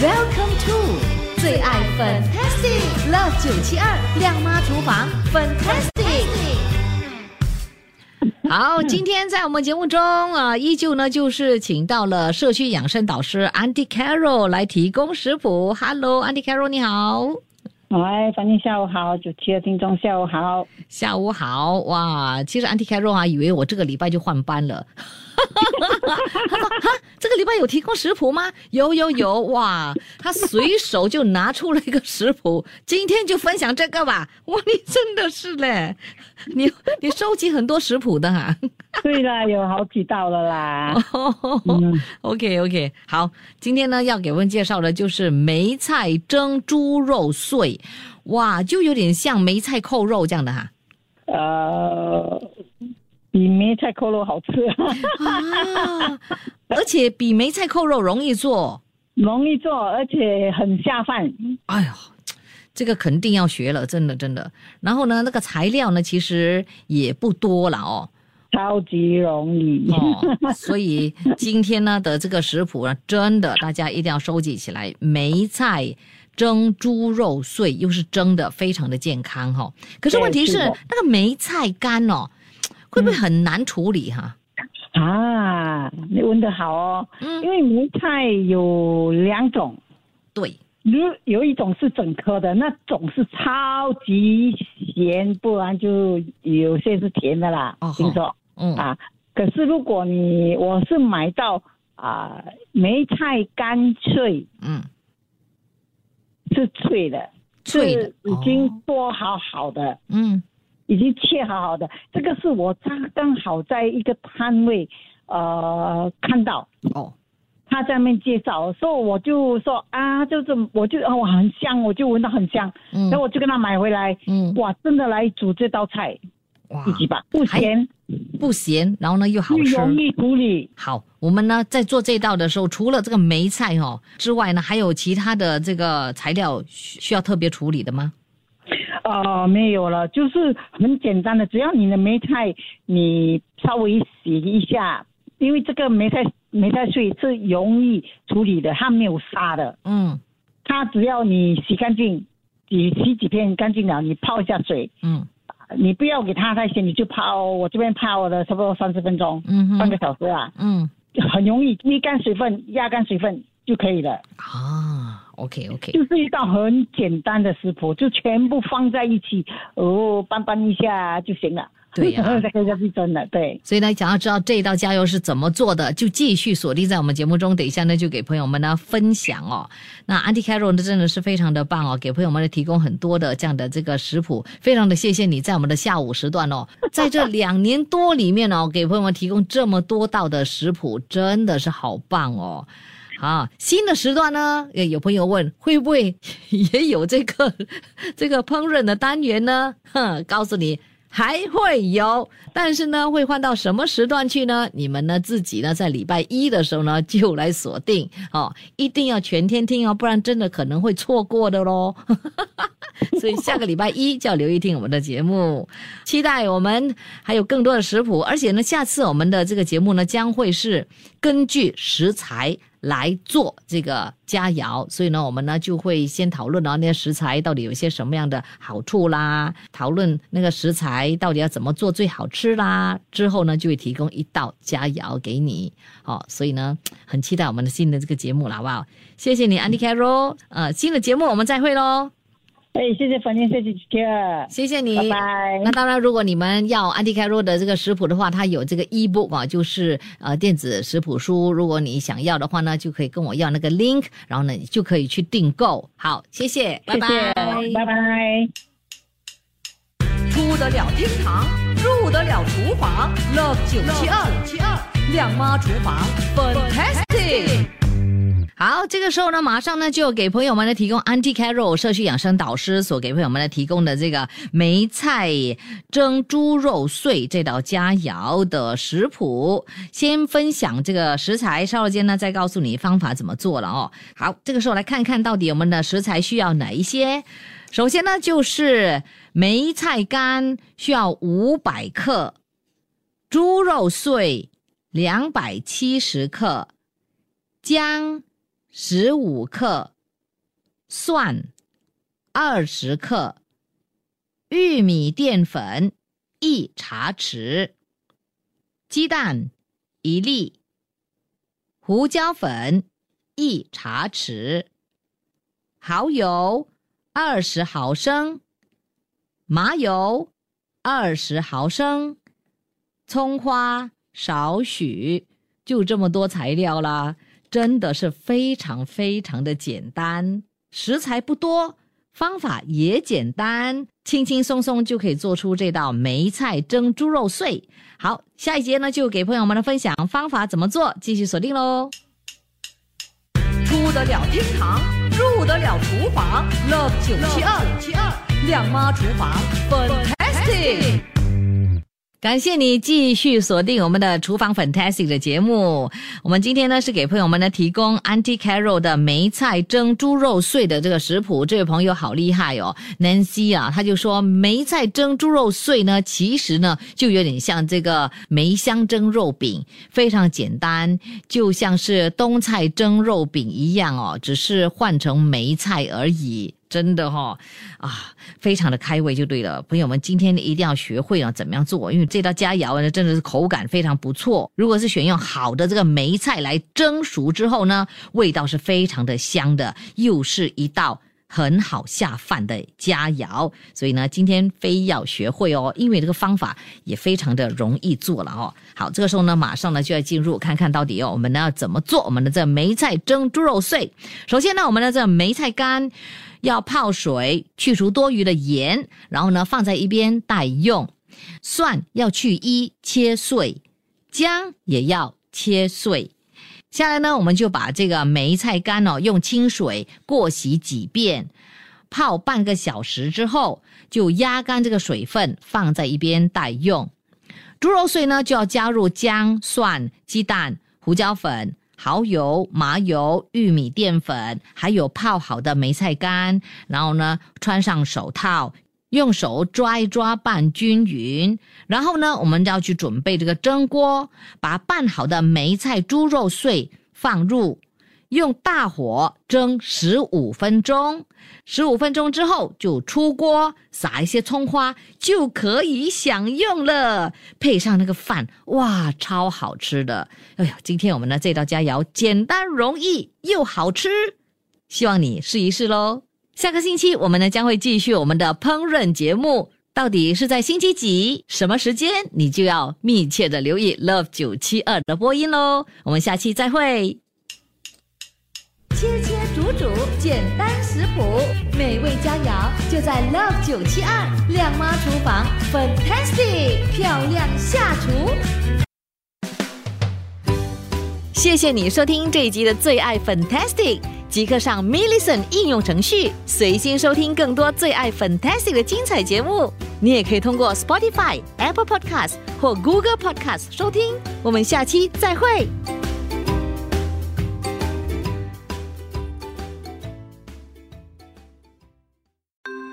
，Welcome to 最爱 Fantastic Love 九七二亮妈厨房 Fantastic。好，今天在我们节目中啊，依旧呢就是请到了社区养生导师 Auntie Carol 来提供食谱。Hello，Auntie Carol，你好。喂，反正下午好，九七的听众下午好。下午好，哇！其实 Auntie Carol 啊，以为我这个礼拜就换班了。他说：“哈，这个礼拜有提供食谱吗？有有有，哇！他随手就拿出了一个食谱，今天就分享这个吧。哇，你真的是嘞，你你收集很多食谱的哈。对啦，有好几道了啦。OK OK，好，今天呢要给我们介绍的就是梅菜蒸猪肉碎，哇，就有点像梅菜扣肉这样的哈。呃，比梅菜扣肉好吃，啊，而且比梅菜扣肉容易做。容易做，而且很下饭。哎呦，这个肯定要学了，真的真的。然后呢，那个材料呢，其实也不多了哦。超级容易。哦，所以今天呢的这个食谱呢，真的大家一定要收集起来。梅菜蒸猪肉碎，又是蒸的，非常的健康哈、哦。可是问题是，是那个梅菜干哦，会不会很难处理哈、啊，你问的好哦。嗯。因为梅菜有两种，对，有有一种是整颗的，那种是超级咸，不然就有些是甜的啦。哦听说。嗯。啊，可是如果你我是买到啊梅菜干脆嗯，是脆的，脆的。已经哦。剥好好的，嗯已经切好好的。这个是我刚刚好在一个摊位呃看到。哦，他在那边介绍，所以我就说啊，就是我就哦很香，我就闻到很香，嗯。然后我就跟他买回来，嗯，哇，真的来煮这道菜哇。自己吧，不咸。不咸，然后呢又好吃，又容易处理。好，我们呢在做这道的时候，除了这个梅菜哦之外呢，还有其他的这个材料需需要特别处理的吗？呃，没有了，就是很简单的，只要你的梅菜你稍微洗一下，因为这个梅菜梅菜碎是容易处理的，它没有沙的，嗯。它只要你洗干净，你洗几片干净了，你泡一下水，嗯。你不要给它太咸，你就泡我这边泡了差不多三十分钟，嗯半个小时啊，嗯。很容易沥干水分，压干水分就可以了。啊，OK OK，就是一道很简单的食谱，就全部放在一起，哦，拌拌一下就行了。对呀 这个就是真的，对。所以呢，想要知道这一道佳油是怎么做的，就继续锁定在我们节目中。等一下呢，就给朋友们呢分享哦。那 Auntie Carol 呢，真的是非常的棒哦，给朋友们呢提供很多的这样的这个食谱，非常的谢谢你在我们的下午时段哦，在这两年多里面哦，给朋友们提供这么多道的食谱，真的是好棒哦。啊，新的时段呢，也有朋友问会不会 也有这个 这个烹饪的单元呢？哼，告诉你还会有，但是呢，会换到什么时段去呢？你们呢自己呢在礼拜一的时候呢就来锁定哦，一定要全天听哦，不然真的可能会错过的喽。所以下个礼拜一就要留意听我们的节目，期待我们还有更多的食谱，而且呢，下次我们的这个节目呢将会是根据食材来做这个佳肴，所以呢，我们呢就会先讨论啊那些食材到底有些什么样的好处啦，讨论那个食材到底要怎么做最好吃啦，之后呢就会提供一道佳肴给你，好、所以呢很期待我们的新的这个节目了，好不好？谢谢你，Andy Carol，呃，新的节目我们再会喽。哎，谢谢粉念，谢谢姐姐，谢谢你，拜拜那当然，如果你们要安迪凯罗的这个食谱的话，它有这个 ebook 啊，就是呃电子食谱书。如果你想要的话呢，就可以跟我要那个 link，然后呢，你就可以去订购。好，谢谢，拜拜，拜拜。出得了厅堂，入得了厨房，Love 九七二。亮妈厨房，fantastic。好，这个时候呢，马上呢就给朋友们呢提供 Auntie Carol 社区养生导师所给朋友们呢提供的这个梅菜蒸猪肉碎这道佳肴的食谱。先分享这个食材，稍后间呢再告诉你方法怎么做了哦。好，这个时候来看看到底我们的食材需要哪一些。首先呢就是梅菜干需要五百克，猪肉碎两百七十克，姜。十五克蒜，二十克玉米淀粉一茶匙，鸡蛋一粒，胡椒粉一茶匙，蚝油二十毫升，麻油二十毫升，葱花少许，就这么多材料啦。真的是非常非常的简单，食材不多，方法也简单，轻轻松松就可以做出这道梅菜蒸猪肉碎。好，下一节呢就给朋友们的分享方法怎么做，继续锁定喽。出得了厅堂，入得了厨房，Love 九七二七二亮妈厨房，Fantastic。感谢你继续锁定我们的厨房 Fantastic 的节目。我们今天呢是给朋友们呢提供 Auntie Carol 的梅菜蒸猪肉碎的这个食谱。这位朋友好厉害哦，Nancy 啊，他就说梅菜蒸猪肉碎呢，其实呢就有点像这个梅香蒸肉饼，非常简单，就像是冬菜蒸肉饼一样哦，只是换成梅菜而已。真的哈，啊，非常的开胃就对了。朋友们，今天一定要学会啊，怎么样做？因为这道佳肴呢，真的是口感非常不错。如果是选用好的这个梅菜来蒸熟之后呢，味道是非常的香的，又是一道。很好下饭的佳肴，所以呢，今天非要学会哦，因为这个方法也非常的容易做了哦。好，这个时候呢，马上呢就要进入看看到底哦，我们呢要怎么做我们的这梅菜蒸猪肉碎。首先呢，我们的这梅菜干要泡水去除多余的盐，然后呢放在一边待用。蒜要去衣切碎，姜也要切碎。下来呢，我们就把这个梅菜干哦，用清水过洗几遍，泡半个小时之后，就压干这个水分，放在一边待用。猪肉碎呢，就要加入姜、蒜、鸡蛋、胡椒粉、蚝油、麻油、玉米淀粉，还有泡好的梅菜干，然后呢，穿上手套，用手抓一抓拌均匀。然后呢，我们要去准备这个蒸锅，把拌好的梅菜猪肉碎放入，用大火蒸十五分钟。十五分钟之后就出锅，撒一些葱花就可以享用了。配上那个饭，哇，超好吃的！哎呀，今天我们的这道佳肴简单容易又好吃，希望你试一试喽。下个星期我们呢将会继续我们的烹饪节目。到底是在星期几、什么时间，你就要密切的留意 Love 九七二的播音喽。我们下期再会。切切煮煮，简单食谱，美味佳肴就在 Love 九七二亮妈厨房，Fantastic 漂亮下厨。谢谢你收听这一集的最爱 Fantastic。即刻上 m i l l i c e n 应用程序，随心收听更多最爱 Fantastic 的精彩节目。你也可以通过 Spotify、Apple Podcast 或 Google Podcast 收听。我们下期再会。